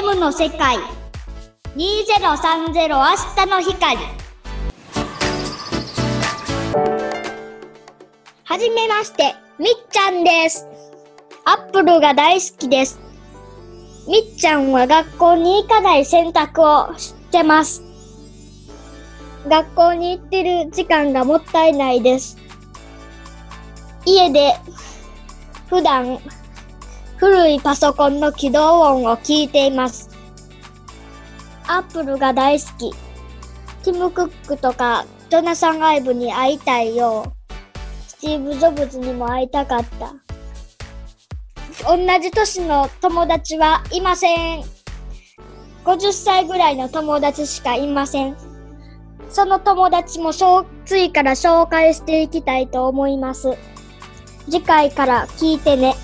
の世界2030明日の光はじめまして、みっちゃんです。アップルが大好きです。みっちゃんは学校に行かない選択をしてます。学校に行ってる時間がもったいないです。家で普段古いパソコンの起動音を聞いています。アップルが大好き。ティム・クックとかジョナサン・アイブに会いたいよ。スティーブ・ジョブズにも会いたかった。同じ年の友達はいません。50歳ぐらいの友達しかいません。その友達もそう次から紹介していきたいと思います。次回から聞いてね。